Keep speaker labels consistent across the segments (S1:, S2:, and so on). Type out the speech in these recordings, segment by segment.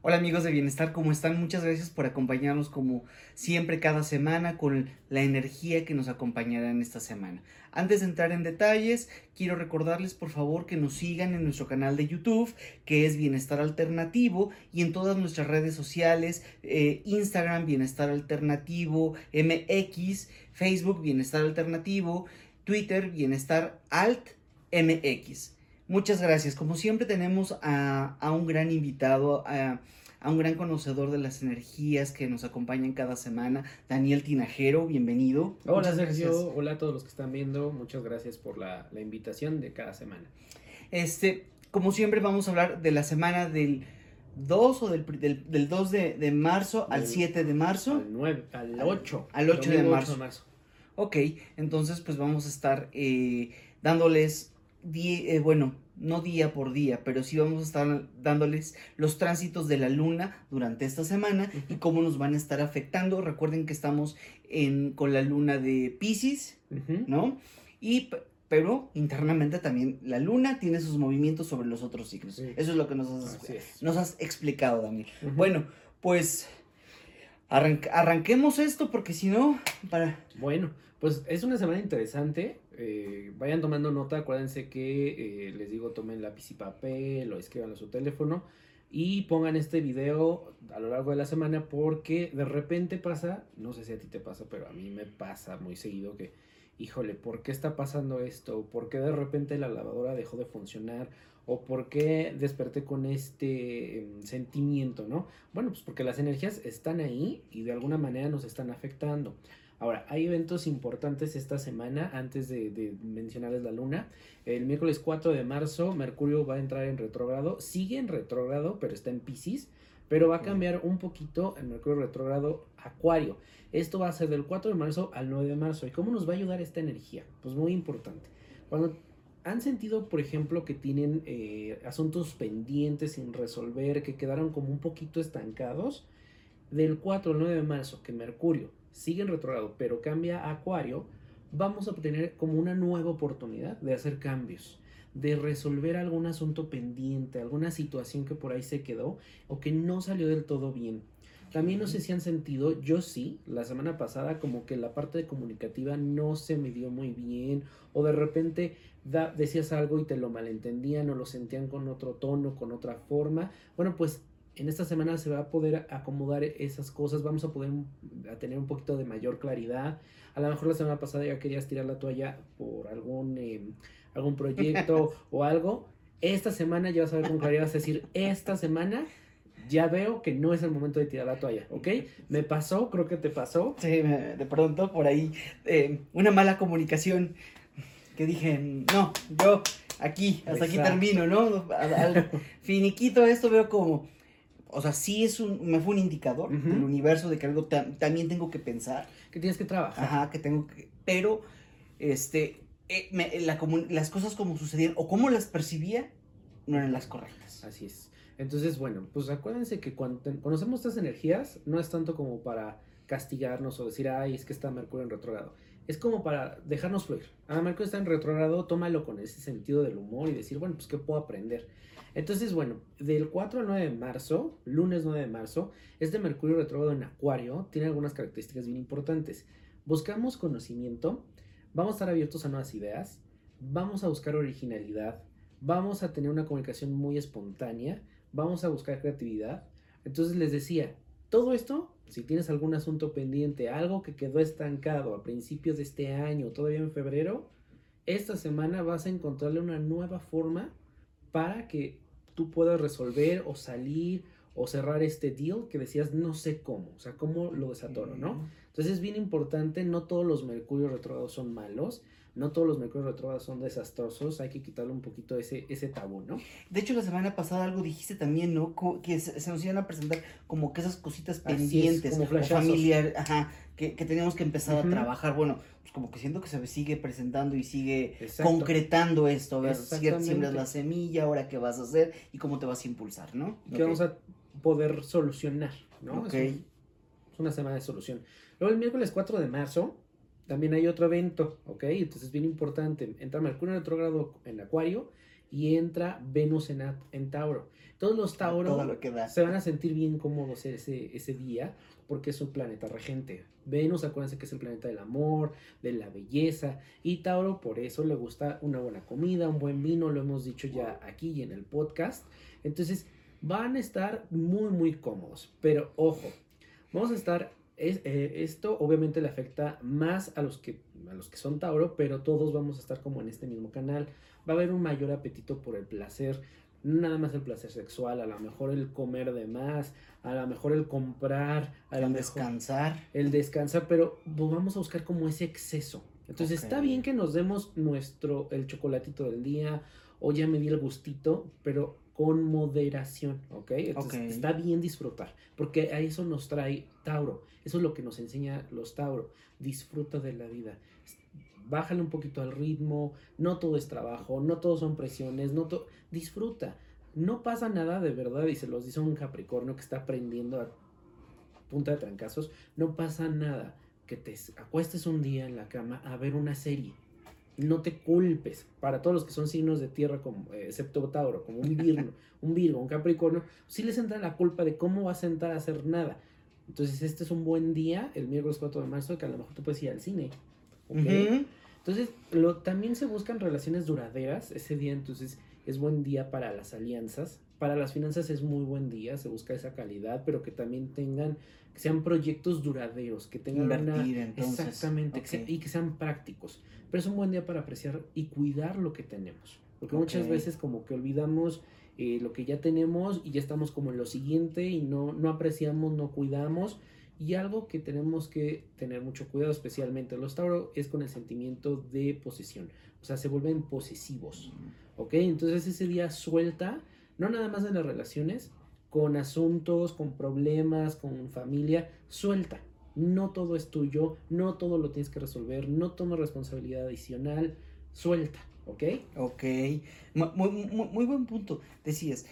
S1: Hola amigos de Bienestar, ¿cómo están? Muchas gracias por acompañarnos como siempre cada semana con la energía que nos acompañará en esta semana. Antes de entrar en detalles, quiero recordarles por favor que nos sigan en nuestro canal de YouTube, que es Bienestar Alternativo, y en todas nuestras redes sociales, eh, Instagram Bienestar Alternativo, MX, Facebook Bienestar Alternativo, Twitter Bienestar Alt MX. Muchas gracias. Como siempre tenemos a, un gran invitado, a, un gran conocedor de las energías que nos acompañan cada semana, Daniel Tinajero, bienvenido.
S2: Hola Sergio, hola a todos los que están viendo, muchas gracias por la, invitación de cada semana.
S1: Este, como siempre vamos a hablar de la semana del 2 o del, del, 2 de, marzo al 7 de marzo.
S2: Al 9, al 8.
S1: Al, 8 de marzo. Ok, entonces pues vamos a estar eh, dándoles eh, bueno, no día por día, pero sí vamos a estar dándoles los tránsitos de la luna durante esta semana y cómo nos van a estar afectando. Recuerden que estamos en, con la luna de Pisces, ¿no? Y pero internamente también la luna tiene sus movimientos sobre los otros signos. Eso es lo que nos has, nos has explicado, Daniel. Bueno, pues arranquemos esto porque si no, para...
S2: Bueno, pues es una semana interesante. Eh, vayan tomando nota, acuérdense que eh, les digo tomen lápiz y papel o escriban a su teléfono y pongan este video a lo largo de la semana porque de repente pasa, no sé si a ti te pasa, pero a mí me pasa muy seguido que, híjole, ¿por qué está pasando esto? ¿Por qué de repente la lavadora dejó de funcionar? ¿O por qué desperté con este em, sentimiento, no? Bueno, pues porque las energías están ahí y de alguna manera nos están afectando. Ahora, hay eventos importantes esta semana, antes de, mencionarles la luna. El miércoles 4 de marzo, Mercurio va a entrar en retrógrado. Sigue en retrógrado, pero está en Pisces. Pero va a cambiar un poquito el Mercurio retrógrado Acuario. Esto va a ser del 4 de marzo al 9 de marzo. ¿Y cómo nos va a ayudar esta energía? Pues muy importante. Cuando han sentido, por ejemplo, que tienen eh, asuntos pendientes sin resolver, que quedaron como un poquito estancados, del 4 al 9 de marzo, que Mercurio sigue en retrogrado, pero cambia a Acuario, vamos a tener como una nueva oportunidad de hacer cambios, de resolver algún asunto pendiente, alguna situación que por ahí se quedó o que no salió del todo bien. También no sé si han sentido, yo sí, la semana pasada como que la parte de comunicativa no se me dio muy bien o de repente decías algo y te lo malentendían o lo sentían con otro tono, con otra forma. Bueno, pues en esta semana se va a poder acomodar esas cosas, vamos a poder tener un poquito de mayor claridad. A lo mejor la semana pasada ya querías tirar la toalla por algún, em, algún proyecto o algo. Esta semana ya vas a ver con claridad, vas a decir, esta semana ya veo que no es el momento de tirar la toalla, ¿ok? Me pasó, creo que te pasó.
S1: Sí, de pronto por ahí, em, una mala comunicación que dije, no, yo aquí, hasta aquí termino, ¿no? al finiquito esto veo como o sea, sí es un, me fue un indicador del universo de que algo también tengo que pensar.
S2: Que tienes que trabajar.
S1: Ajá, que tengo que, pero, este, eh, las cosas como sucedían o como las percibía no eran las correctas.
S2: Así es. Entonces, bueno, pues acuérdense que cuando conocemos estas energías, no es tanto como para castigarnos o decir, ay, es que está Mercurio en retrogrado. Es como para dejarnos fluir. Ah, Mercurio está en retrogrado, tómalo con ese sentido del humor y decir, bueno, pues, ¿qué puedo aprender? Entonces, bueno, del 4 al 9 de marzo, lunes 9 de marzo, este Mercurio retrógrado en Acuario tiene algunas características bien importantes. Buscamos conocimiento, vamos a estar abiertos a nuevas ideas, vamos a buscar originalidad, vamos a tener una comunicación muy espontánea, vamos a buscar creatividad. Entonces les decía, todo esto, si tienes algún asunto pendiente, algo que quedó estancado a principios de este año, todavía en febrero, esta semana vas a encontrarle una nueva forma para que tú puedas resolver o salir o cerrar este deal que decías no sé cómo, o sea, cómo lo desatoro, ¿no? Entonces es bien importante, no todos los mercurios retrógrados son malos, no todos los mercurios retrógrados son desastrosos, hay que quitarle un poquito ese, ese tabú, ¿no?
S1: De hecho, la semana pasada algo dijiste también, ¿no? Que se, nos iban a presentar como que esas cositas pendientes, como familiar, ajá, que, que, teníamos que empezar a trabajar. Bueno, pues como que siento que se sigue presentando y sigue concretando esto, a ver, siembras la semilla, ahora qué vas a hacer y cómo te vas a impulsar, ¿no?
S2: Que vamos a poder solucionar, ¿no? Ok. Es, es una semana de solución. Luego el miércoles 4 de marzo también hay otro evento, ¿ok? Entonces es bien importante. Entra Mercurio en retrógrado en Acuario y entra Venus en, en Tauro. Todos los Tauro se van a sentir bien cómodos ese, ese día porque es un planeta regente. Venus, acuérdense que es el planeta del amor, de la belleza, y Tauro por eso le gusta una buena comida, un buen vino, lo hemos dicho ya aquí y en el podcast. Entonces, van a estar muy, muy cómodos, pero ojo, vamos a estar es, eh, esto obviamente le afecta más a los, que, a los que son Tauro, pero todos vamos a estar como en este mismo canal. Va a haber un mayor apetito por el placer, nada más el placer sexual, a lo mejor el comer de más, a lo mejor el comprar, a
S1: el descansar.
S2: El descansar, pero vamos a buscar como ese exceso. Entonces está bien que nos demos nuestro, el chocolatito del día, o ya me di el gustito, pero con moderación, ¿ok? Entonces está bien disfrutar, porque a eso nos trae Tauro, eso es lo que nos enseña los Tauro, disfruta de la vida, bájale un poquito al ritmo, no todo es trabajo, no todo son presiones, no todo, disfruta, no pasa nada de verdad, y se los dice un Capricornio que está aprendiendo a punta de trancazos, no pasa nada que te acuestes un día en la cama a ver una serie no te culpes. Para todos los que son signos de tierra, como, eh, excepto Tauro, como un Virgo, un Virgo, un Capricornio, sí les entra la culpa de cómo vas a sentar a hacer nada. Entonces, este es un buen día, el miércoles 4 de marzo, que a lo mejor tú puedes ir al cine. Entonces, lo, también se buscan relaciones duraderas ese día, entonces es buen día para las alianzas. Para las finanzas es muy buen día, se busca esa calidad, pero que también tengan, que sean proyectos duraderos, que tengan
S1: Invertir, entonces.
S2: Exactamente, y que sean prácticos. Pero es un buen día para apreciar y cuidar lo que tenemos. Porque muchas veces como que olvidamos eh, lo que ya tenemos y ya estamos como en lo siguiente y no, no apreciamos, no cuidamos. Y algo que tenemos que tener mucho cuidado, especialmente los Tauro, es con el sentimiento de posesión. O sea, se vuelven posesivos. ¿Ok? Entonces ese día suelta, no nada más en las relaciones, con asuntos, con problemas, con familia, suelta no todo es tuyo, no todo lo tienes que resolver, no toma responsabilidad adicional, suelta, ¿ok?
S1: Ok, muy, buen punto. Decías,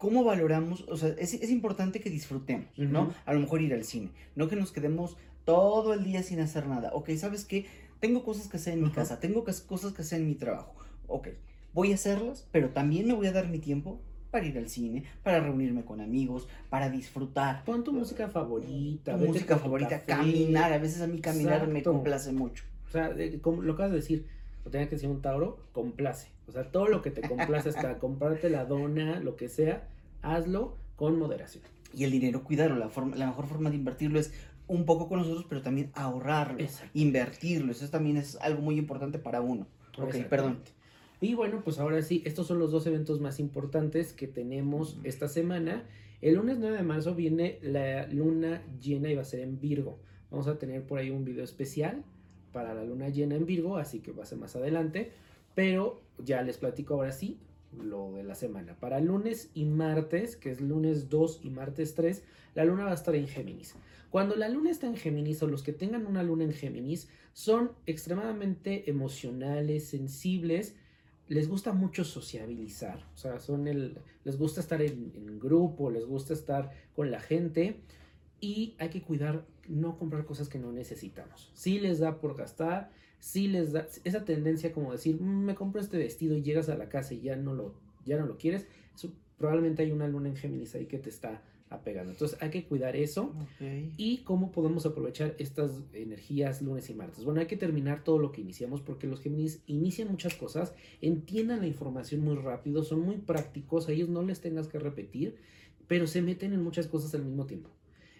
S1: ¿cómo valoramos? O sea, es, importante que disfrutemos, ¿no? A lo mejor ir al cine, no que nos quedemos todo el día sin hacer nada. Ok, ¿sabes qué? Tengo cosas que hacer en mi casa, tengo cosas que hacer en mi trabajo. Ok, voy a hacerlas, pero también me voy a dar mi tiempo para ir al cine, para reunirme con amigos, para disfrutar.
S2: Pon tu música favorita.
S1: Tu música favorita, caminar. A veces a mí caminar me complace mucho.
S2: O sea, como lo acabas de decir, lo tenía que decir un Tauro, complace. O sea, todo lo que te complace, hasta comprarte la dona, lo que sea, hazlo con moderación.
S1: Y el dinero, cuidarlo. La, forma, la mejor forma de invertirlo es un poco con nosotros, pero también ahorrarlo, invertirlo. Eso también es algo muy importante para uno. Ok, perdón.
S2: Y bueno, pues ahora sí, estos son los dos eventos más importantes que tenemos esta semana. El lunes 9 de marzo viene la luna llena y va a ser en Virgo. Vamos a tener por ahí un video especial para la luna llena en Virgo, así que va a ser más adelante. Pero ya les platico ahora sí lo de la semana. Para lunes y martes, que es lunes 2 y martes 3, la luna va a estar en Géminis. Cuando la luna está en Géminis o los que tengan una luna en Géminis son extremadamente emocionales, sensibles les gusta mucho sociabilizar, o sea, son el, les gusta estar en, grupo, les gusta estar con la gente y hay que cuidar, no comprar cosas que no necesitamos. Si les da por gastar, si les da esa tendencia como decir, mm, me compro este vestido y llegas a la casa y ya no lo, ya no lo quieres, eso, probablemente hay una luna en Géminis ahí que te está apegando. Entonces hay que cuidar eso. Y cómo podemos aprovechar estas energías lunes y martes. Bueno, hay que terminar todo lo que iniciamos porque los Géminis inician muchas cosas, entiendan la información muy rápido, son muy prácticos, a ellos no les tengas que repetir, pero se meten en muchas cosas al mismo tiempo.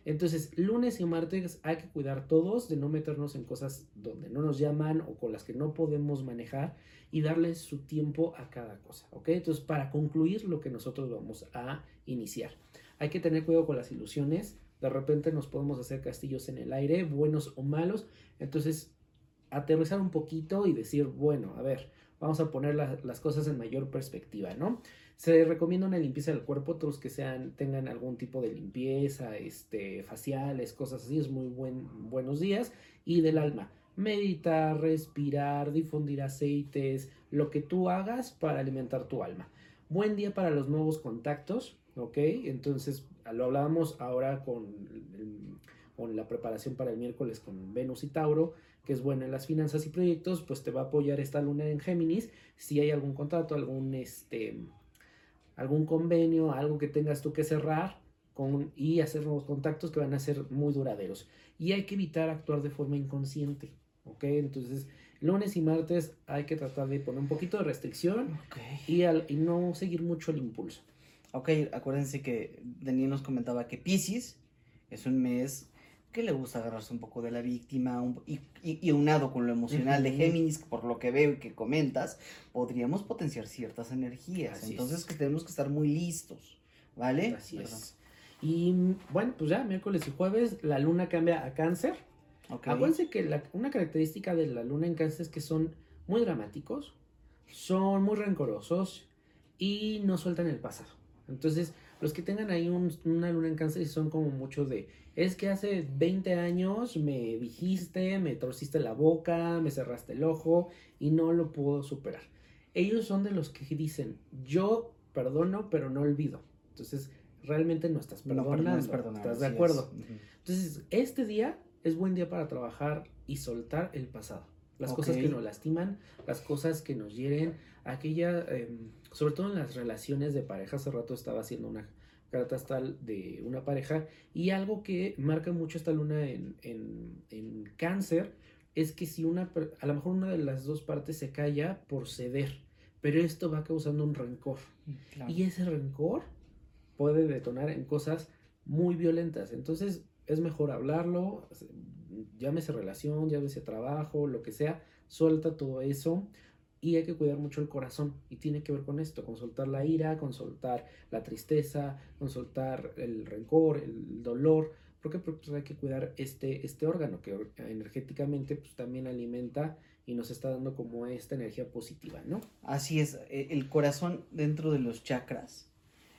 S2: Entonces, lunes y martes hay que cuidar todos de no meternos en cosas donde no nos llaman o con las que no podemos manejar y darles su tiempo a cada cosa, ¿ok? Entonces, para concluir lo que nosotros vamos a iniciar. Hay que tener cuidado con las ilusiones. De repente nos podemos hacer castillos en el aire, buenos o malos. Entonces, aterrizar un poquito y decir, bueno, a ver, vamos a poner las cosas en mayor perspectiva, ¿no? Se recomienda una limpieza del cuerpo, otros que sean, tengan algún tipo de limpieza, este, faciales, cosas así, es muy buen, buenos días. Y del alma, meditar, respirar, difundir aceites, lo que tú hagas para alimentar tu alma. Buen día para los nuevos contactos, ¿ok? Entonces, lo hablábamos ahora con, en la preparación para el miércoles con Venus y Tauro, que es buena en las finanzas y proyectos, pues te va a apoyar esta luna en Géminis si hay algún contrato, algún este algún convenio, algo que tengas tú que cerrar con, y hacer nuevos contactos que van a ser muy duraderos. Y hay que evitar actuar de forma inconsciente, ¿ok? Entonces, lunes y martes hay que tratar de poner un poquito de restricción y, al, y no seguir mucho el impulso.
S1: Ok, acuérdense que Daniel nos comentaba que Pisces es un mes que le gusta agarrarse un poco de la víctima y, y, unado con lo emocional de Géminis, por lo que veo y que comentas, podríamos potenciar ciertas energías. Entonces que tenemos que estar muy listos, ¿vale?
S2: Así es. Y bueno, pues ya miércoles y jueves la luna cambia a cáncer. Acuérdense que una característica de la luna en cáncer es que son muy dramáticos, son muy rencorosos y no sueltan el pasado. Entonces, los que tengan ahí una luna en cáncer son como mucho de, es que hace 20 años me dijiste, me torciste la boca, me cerraste el ojo y no lo puedo superar. Ellos son de los que dicen, yo perdono, pero no olvido. Entonces, realmente no estás perdonando, ¿estás de acuerdo? Entonces, este día es buen día para trabajar y soltar el pasado. Las cosas que nos lastiman, las cosas que nos hieren, aquella, em, sobre todo en las relaciones de pareja, hace rato estaba haciendo una carta astral de una pareja y algo que marca mucho esta luna en, cáncer es que si una, a lo mejor una de las dos partes se calla por ceder, pero esto va causando un rencor. Mm, y ese rencor puede detonar en cosas muy violentas. Entonces es mejor hablarlo, llámese relación, llámese trabajo, lo que sea, suelta todo eso y hay que cuidar mucho el corazón y tiene que ver con esto, con soltar la ira, con soltar la tristeza, con soltar el rencor, el dolor, porque pues, hay que cuidar este, este órgano que energéticamente pues, también alimenta y nos está dando como esta energía positiva, ¿no?
S1: Así es, e, el corazón dentro de los chakras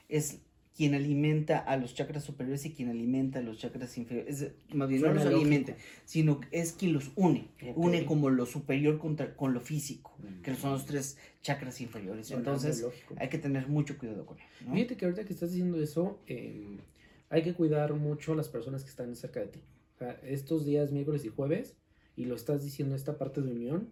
S1: es quien alimenta a los chakras superiores y quien alimenta a los chakras inferiores. más bien, no los alimenta, sino es quien los une. Une como lo superior contra, con lo físico, que son los tres chakras inferiores. Entonces, hay que tener mucho cuidado con
S2: él. Fíjate que ahorita que estás diciendo eso, em, hay que cuidar mucho a las personas que están cerca de ti. estos días, miércoles y jueves, y lo estás diciendo esta parte de unión,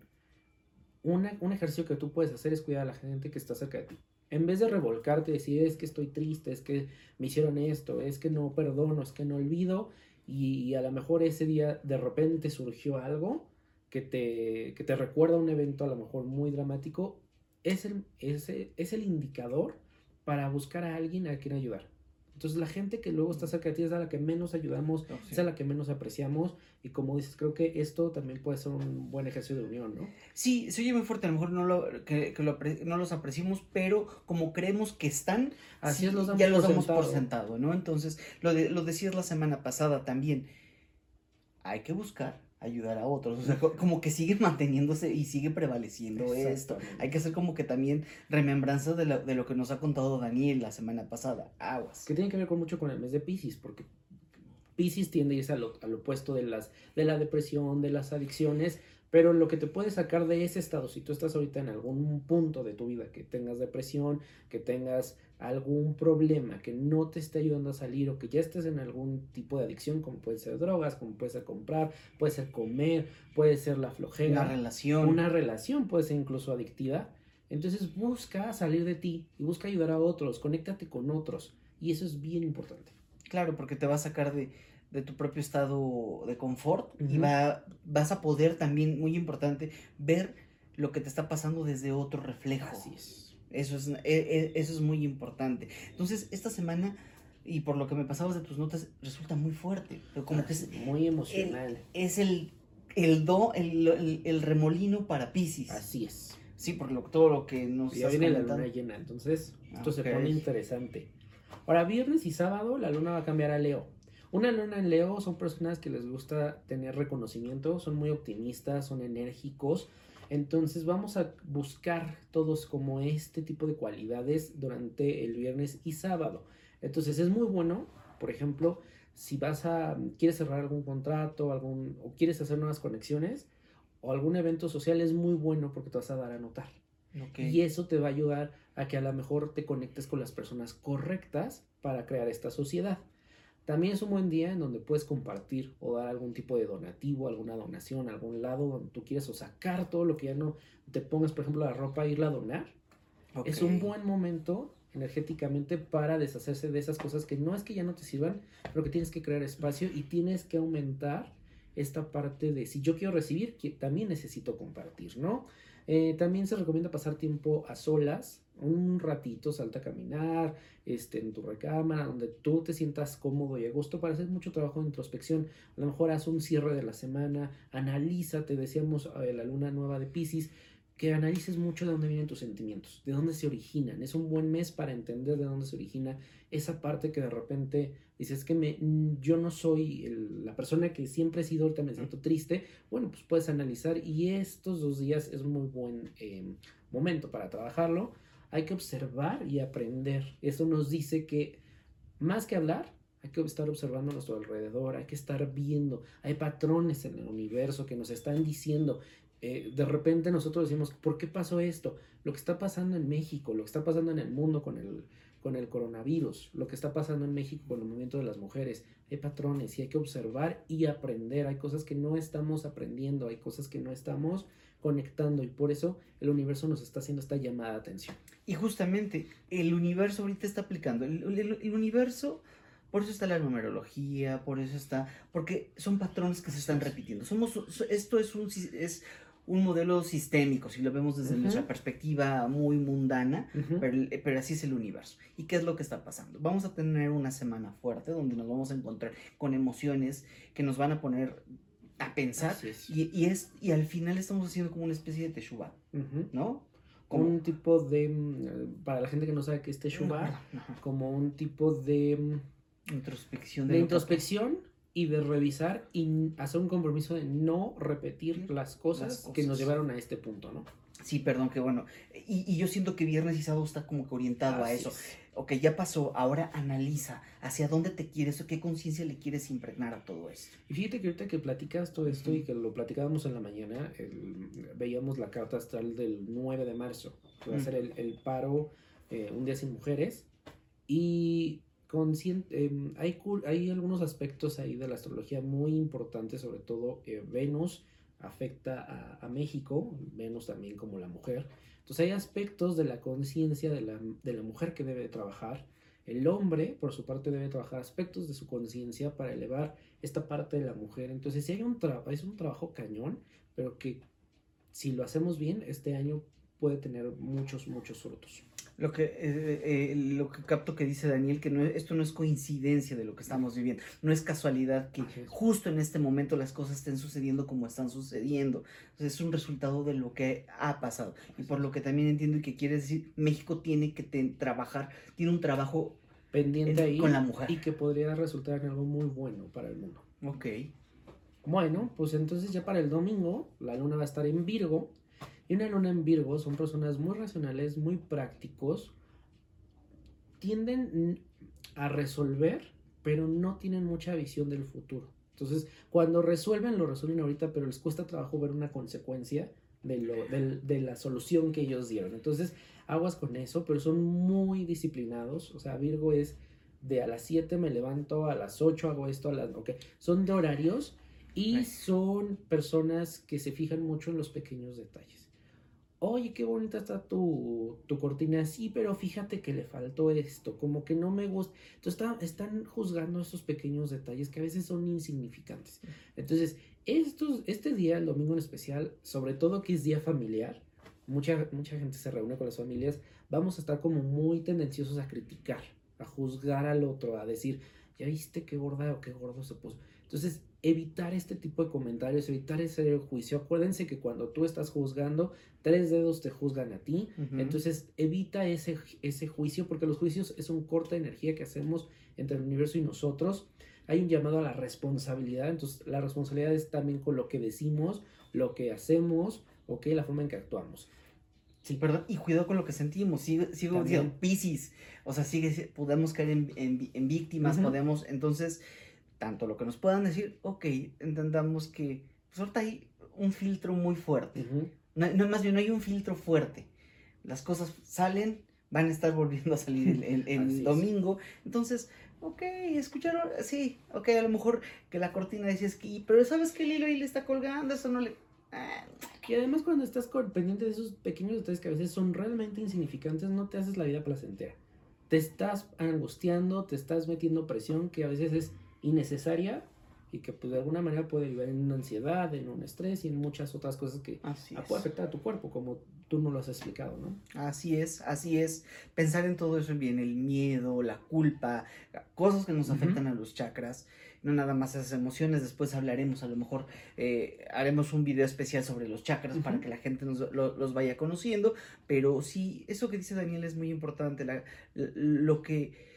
S2: un ejercicio que tú puedes hacer es cuidar a la gente que está cerca de ti en vez de revolcarte decir es que estoy triste, es que me hicieron esto, es que no perdono, es que no olvido, y, a lo mejor ese día de repente surgió algo que te, que te recuerda un evento a lo mejor muy dramático, es el, es, es el indicador para buscar a alguien a quien ayudar. Entonces la gente que luego está cerca de ti es a la que menos ayudamos, es a la que menos apreciamos y como dices, creo que esto también puede ser un buen ejercicio de unión, ¿no?
S1: Sí, se oye muy fuerte, a lo mejor no, lo, que, no los apreciamos, pero como creemos que están, Así es, los ya los damos por sentado, ¿no? Entonces, lo, de, lo decías la semana pasada también, hay que buscar ayudar a otros. O sea, como que sigue manteniéndose y sigue prevaleciendo esto. Hay que hacer como que también remembranzas de lo, de lo que nos ha contado Daniel la semana pasada. Aguas.
S2: Que tiene que ver con mucho con el mes de Pisces, porque Pisces tiende a irse al, al opuesto de, las, de la depresión, de las adicciones, pero lo que te puede sacar de ese estado, si tú estás ahorita en algún punto de tu vida que tengas depresión, que tengas algún problema que no te esté ayudando a salir o que ya estés en algún tipo de adicción, como puede ser drogas, como puede ser comprar, puede ser comer, puede ser la flojera.
S1: Una relación.
S2: Una relación puede ser incluso adictiva. Entonces busca salir de ti y busca ayudar a otros, conéctate con otros. Y eso es bien importante.
S1: Claro, porque te va a sacar de, de tu propio estado de confort y va, vas a poder también, muy importante, ver lo que te está pasando desde otro reflejo.
S2: Así es.
S1: Eso es, e, e, eso es muy importante. Entonces, esta semana, y por lo que me pasabas de tus notas, resulta muy fuerte. Como que es
S2: muy emocional.
S1: es el, el do, el, el, remolino para Pisces.
S2: Así es.
S1: Sí, por lo, todo lo que nos
S2: Ya viene la luna llena, entonces esto se pone interesante. Ahora, viernes y sábado, la luna va a cambiar a Leo. Una luna en Leo son personas que les gusta tener reconocimiento, son muy optimistas, son enérgicos. Entonces vamos a buscar todos como este tipo de cualidades durante el viernes y sábado. Entonces es muy bueno, por ejemplo, si vas a, quieres cerrar algún contrato algún, o quieres hacer nuevas conexiones o algún evento social, es muy bueno porque te vas a dar a notar. Y eso te va a ayudar a que a lo mejor te conectes con las personas correctas para crear esta sociedad. También es un buen día en donde puedes compartir o dar algún tipo de donativo, alguna donación, algún lado donde tú quieras o sacar todo lo que ya no te pongas, por ejemplo, la ropa e irla a donar. Es un buen momento energéticamente para deshacerse de esas cosas que no es que ya no te sirvan, pero que tienes que crear espacio y tienes que aumentar esta parte de si yo quiero recibir, también necesito compartir, ¿no? Eh, también se recomienda pasar tiempo a solas, un ratito, salta a caminar, este, en tu recámara, donde tú te sientas cómodo y a gusto para hacer mucho trabajo de introspección. A lo mejor haz un cierre de la semana, analízate, decíamos eh, la luna nueva de Pisces, que analices mucho de dónde vienen tus sentimientos, de dónde se originan. Es un buen mes para entender de dónde se origina esa parte que de repente dices que me, yo no soy la persona que siempre he sido, ahorita me siento triste. Bueno, pues puedes analizar y estos dos días es un muy buen em, momento para trabajarlo. Hay que observar y aprender. Eso nos dice que más que hablar, hay que estar observando a nuestro alrededor, hay que estar viendo, hay patrones en el universo que nos están diciendo, eh, de repente nosotros decimos, ¿por qué pasó esto? Lo que está pasando en México, lo que está pasando en el mundo con el, con el coronavirus, lo que está pasando en México con el movimiento de las mujeres, hay patrones y hay que observar y aprender, hay cosas que no estamos aprendiendo, hay cosas que no estamos conectando y por eso el universo nos está haciendo esta llamada de atención.
S1: Y justamente el universo ahorita está aplicando, el, el universo... Por eso está la numerología, por eso está, porque son patrones que se están repitiendo. Somos, esto es un, es un modelo sistémico, si lo vemos desde nuestra perspectiva muy mundana, pero, así es el universo. ¿Y qué es lo que está pasando? Vamos a tener una semana fuerte donde nos vamos a encontrar con emociones que nos van a poner a pensar Y, es, y al final estamos haciendo como una especie de teshuva, ¿no?
S2: Como un tipo de, mm, para la gente que no sabe qué es teshuva, como un tipo de...
S1: Mm, introspección.
S2: De, de introspección y de revisar y hacer un compromiso de no repetir las cosas, que nos llevaron a este punto, ¿no?
S1: Sí, perdón, que bueno. Y, yo siento que viernes y sábado está como que orientado a eso. Ok, ya pasó, ahora analiza hacia dónde te quieres o qué conciencia le quieres impregnar a todo esto.
S2: Y fíjate que ahorita que platicas todo esto y que lo platicábamos en la mañana, veíamos la carta astral del 9 de marzo, que va a ser el, paro eh, Un Día Sin Mujeres. Y hay, hay algunos aspectos ahí de la astrología muy importantes, sobre todo eh, Venus afecta a, México, Venus también como la mujer. Entonces hay aspectos de la conciencia de la, de la mujer que debe trabajar. El hombre, por su parte, debe trabajar aspectos de su conciencia para elevar esta parte de la mujer. Entonces, si hay un trabajo, es un trabajo cañón, pero que si lo hacemos bien, este año puede tener muchos, muchos frutos.
S1: Lo que, eh, eh, lo que capto que dice Daniel, que no, esto no es coincidencia de lo que estamos viviendo, no es casualidad que justo en este momento las cosas estén sucediendo como están sucediendo. es un resultado de lo que ha pasado. Y por lo que también entiendo y que quiere decir, México tiene que trabajar, tiene un trabajo
S2: pendiente ahí con la mujer. Y que podría resultar en algo muy bueno para el mundo.
S1: Ok.
S2: Bueno, pues entonces ya para el domingo la luna va a estar en Virgo y una luna en Virgo son personas muy racionales, muy prácticos, tienden a resolver, pero no tienen mucha visión del futuro. Entonces, cuando resuelven, lo resuelven ahorita, pero les cuesta trabajo ver una consecuencia de, lo, de, la solución que ellos dieron. Entonces, aguas con eso, pero son muy disciplinados. O sea, Virgo es de a las 7 me levanto, a las 8 hago esto, a las... Ok, son de horarios y son personas que se fijan mucho en los pequeños detalles oye, qué bonita está tu, cortina, sí, pero fíjate que le faltó esto, como que no me gusta. Entonces están juzgando estos pequeños detalles que a veces son insignificantes. Entonces, estos, este día, el domingo en especial, sobre todo que es día familiar, mucha, mucha gente se reúne con las familias, vamos a estar como muy tendenciosos a criticar, a juzgar al otro, a decir, ya viste qué gorda o qué gordo se puso. Entonces, evitar este tipo de comentarios, evitar ese juicio. Acuérdense que cuando tú estás juzgando, tres dedos te juzgan a ti. Entonces, evita ese, ese juicio, porque los juicios es un corte de energía que hacemos entre el universo y nosotros. Hay un llamado a la responsabilidad. Entonces, la responsabilidad es también con lo que decimos, lo que hacemos, ok, la forma en que actuamos.
S1: Sí, perdón, y cuidado con lo que sentimos, sigo, sigo diciendo, piscis, o sea, sigue, podemos caer en, en, víctimas, podemos, entonces, tanto lo que nos puedan decir, ok, entendamos que pues ahorita hay un filtro muy fuerte. no, más bien, no hay un filtro fuerte. Las cosas salen, van a estar volviendo a salir el, domingo. Entonces, ok, escucharon, sí, ok, a lo mejor que la cortina decía esquí, pero sabes que el hilo ahí le está colgando, eso no le... Ah,
S2: y además cuando estás pendiente de esos pequeños detalles que a veces son realmente insignificantes, no te haces la vida placentera. Te estás angustiando, te estás metiendo presión que a veces es innecesaria y que pues de alguna manera puede derivar en una ansiedad, en un estrés y en muchas otras cosas que
S1: así
S2: puede afectar a tu cuerpo, como tú no lo has explicado, ¿no?
S1: Así es, así es. Pensar en todo eso viene el miedo, la culpa, cosas que nos afectan a los chakras, no nada más esas emociones. Después hablaremos, a lo mejor eh, haremos un video especial sobre los chakras para que la gente nos, lo- los vaya conociendo. Pero sí, eso que dice Daniel es muy importante. la- lo que.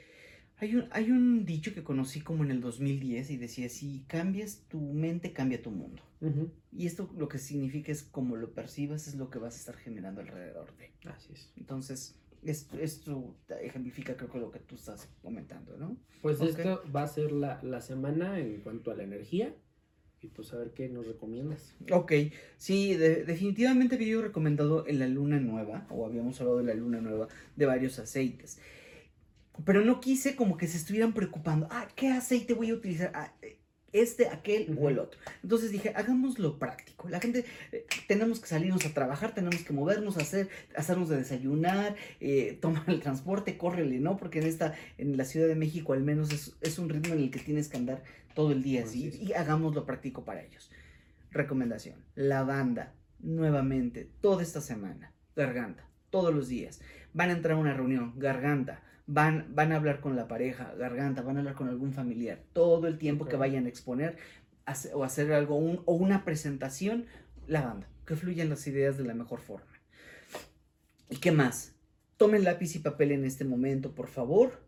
S1: Hay un, hay un dicho que conocí como en el 2010 y decía: si cambias tu mente, cambia tu mundo. Y esto lo que significa es como lo percibas, es lo que vas a estar generando alrededor de.
S2: Así es.
S1: Entonces, esto, esto ejemplifica creo que lo que tú estás comentando, ¿no?
S2: Pues
S1: Ok.
S2: esto va a ser la, la semana en cuanto a la energía y pues a ver qué nos recomiendas.
S1: Ok, sí, de- definitivamente había recomendado en la luna nueva, o habíamos hablado de la luna nueva, de varios aceites. Pero no quise como que se estuvieran preocupando, ah, ¿qué aceite voy a utilizar? Ah, este, aquel o el otro. Entonces dije, hagámoslo práctico. La gente, eh, tenemos que salirnos a trabajar, tenemos que movernos, hacer, hacernos de desayunar, eh, tomar el transporte, córrele, ¿no? Porque en esta, en la Ciudad de México al menos es, es un ritmo en el que tienes que andar todo el día así.
S2: Es.
S1: Y hagámoslo práctico para ellos. Recomendación, lavanda, nuevamente, toda esta semana, garganta, todos los días. Van a entrar a una reunión, garganta. Van, van a hablar con la pareja, garganta, van a hablar con algún familiar. Todo el tiempo que vayan a exponer hace- o hacer algo un- o una presentación, lavanda, que fluyan las ideas de la mejor forma. ¿Y qué más? Tomen lápiz y papel en este momento, por favor,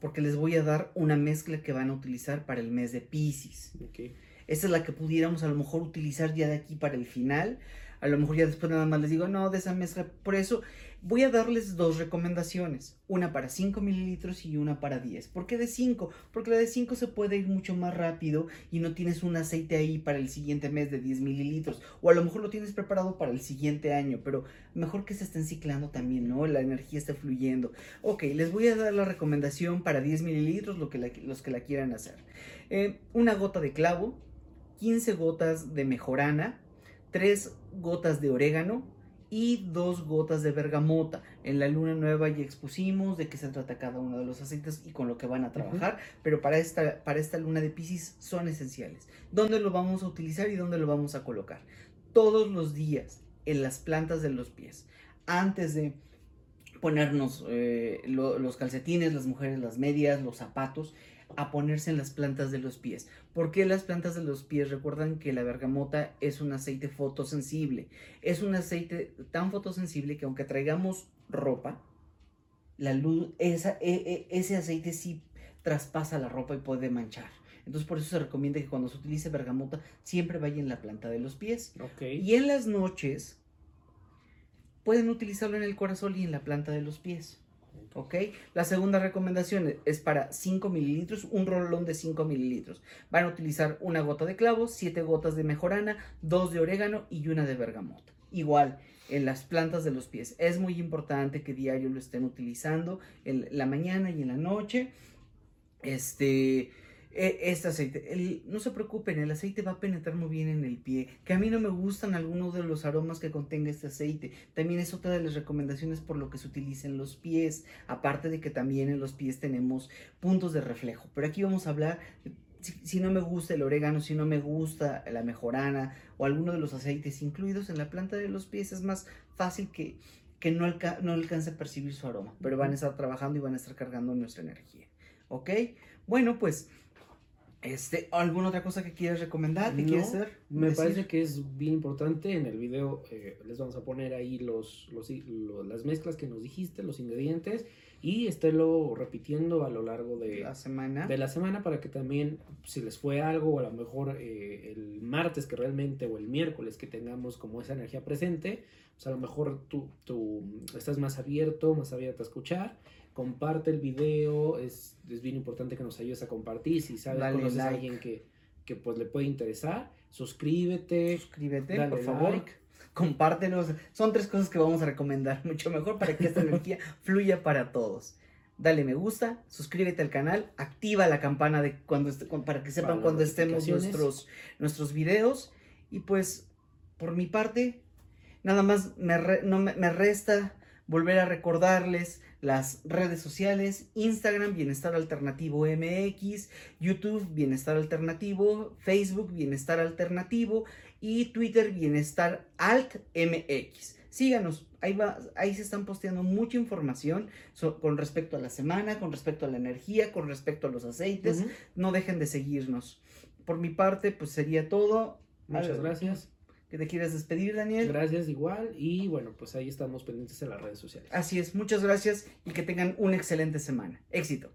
S1: porque les voy a dar una mezcla que van a utilizar para el mes de Pisces.
S2: Ok.
S1: Esa es la que pudiéramos a lo mejor utilizar ya de aquí para el final. A lo mejor ya después nada más les digo, no, de esa mezcla. Por eso voy a darles dos recomendaciones. Una para 5 mililitros y una para 10. ¿Por qué de 5? Porque la de 5 se puede ir mucho más rápido y no tienes un aceite ahí para el siguiente mes de 10 mililitros. O a lo mejor lo tienes preparado para el siguiente año. Pero mejor que se estén ciclando también, ¿no? La energía esté fluyendo. Ok, les voy a dar la recomendación para 10 mililitros, lo que la- los que la quieran hacer. Eh, una gota de clavo, 15 gotas de mejorana, 3 gotas de orégano y 2 gotas de bergamota. En la luna nueva ya expusimos de qué se trata cada uno de los aceites y con lo que van a trabajar, pero para esta, para esta luna de Pisces son esenciales. ¿Dónde lo vamos a utilizar y dónde lo vamos a colocar? Todos los días en las plantas de los pies. Antes de ponernos eh, lo- los calcetines, las mujeres las medias, los zapatos, a ponerse en las plantas de los pies. ¿Por qué las plantas de los pies? Recuerdan que la bergamota es un aceite fotosensible. Es un aceite tan fotosensible que aunque traigamos ropa, la luz, esa, e- e- ese aceite sí traspasa la ropa y puede manchar. Entonces por eso se recomienda que cuando se utilice bergamota siempre vaya en la planta de los pies. Y en las noches pueden utilizarlo en el corazón y en la planta de los pies. ¿Ok? La segunda recomendación es para 5 mililitros, un rolón de 5 mililitros. Van a utilizar una gota de clavo, 7 gotas de mejorana, 2 de orégano y una de bergamota. Igual, en las plantas de los pies. Es muy importante que diario lo estén utilizando en la mañana y en la noche. Este, este aceite, el- no se preocupen, el aceite va a penetrar muy bien en el pie. Que a mí no me gustan algunos de los aromas que contenga este aceite. También es otra de las recomendaciones por lo que se utiliza en los pies. Aparte de que también en los pies tenemos puntos de reflejo. Pero aquí vamos a hablar, si, si no me gusta el orégano, si no me gusta la mejorana o alguno de los aceites incluidos en la planta de los pies, es más fácil que, que no, alca- no alcance a percibir su aroma. Pero van a estar trabajando y van a estar cargando nuestra energía. ¿Ok? Bueno, pues, este, ¿alguna otra cosa que quieres recomendar? ¿Que
S2: No,
S1: quieres hacer?
S2: Me
S1: Decir?
S2: parece que es bien importante. En el video eh, les vamos a poner ahí los, los, lo- las mezclas que nos dijiste, los ingredientes, y estélo repitiendo a lo largo de,
S1: la semana.
S2: de la semana para que también, si les fue algo, o a lo mejor eh, el martes que realmente, o el miércoles que tengamos como esa energía presente, pues a lo mejor tú, tú estás más abierto, más abierto a escuchar. Comparte el video, es, es bien importante que nos ayudes a compartir. Si sabes,
S1: Dale
S2: conoces a alguien que, que pues le puede interesar, suscríbete,
S1: Suscríbete,
S2: dale
S1: por favor.
S2: like.
S1: Compártenos. Son tres cosas que vamos a recomendar mucho mejor para que esta energía fluya para todos. dale me gusta, suscríbete al canal, activa la campana de cuando para que sepan
S2: Para
S1: cuando estemos nuestros, nuestros videos. Y pues, por mi parte, nada más me, re- no me, me resta volver a recordarles las redes sociales, Instagram, Bienestar Alternativo MX, YouTube, Bienestar Alternativo, Facebook, Bienestar Alternativo y Twitter, Bienestar Alt MX. Síganos, ahí, va, ahí se están posteando mucha información so- con respecto a la semana, con respecto a la energía, con respecto a los aceites. No dejen de seguirnos. Por mi parte, pues sería todo.
S2: Muchas gracias.
S1: ¿Que te quieres despedir, Daniel?
S2: Gracias igual. Y bueno, pues ahí estamos pendientes en las redes sociales.
S1: Así es, muchas gracias y que tengan una excelente semana. Éxito.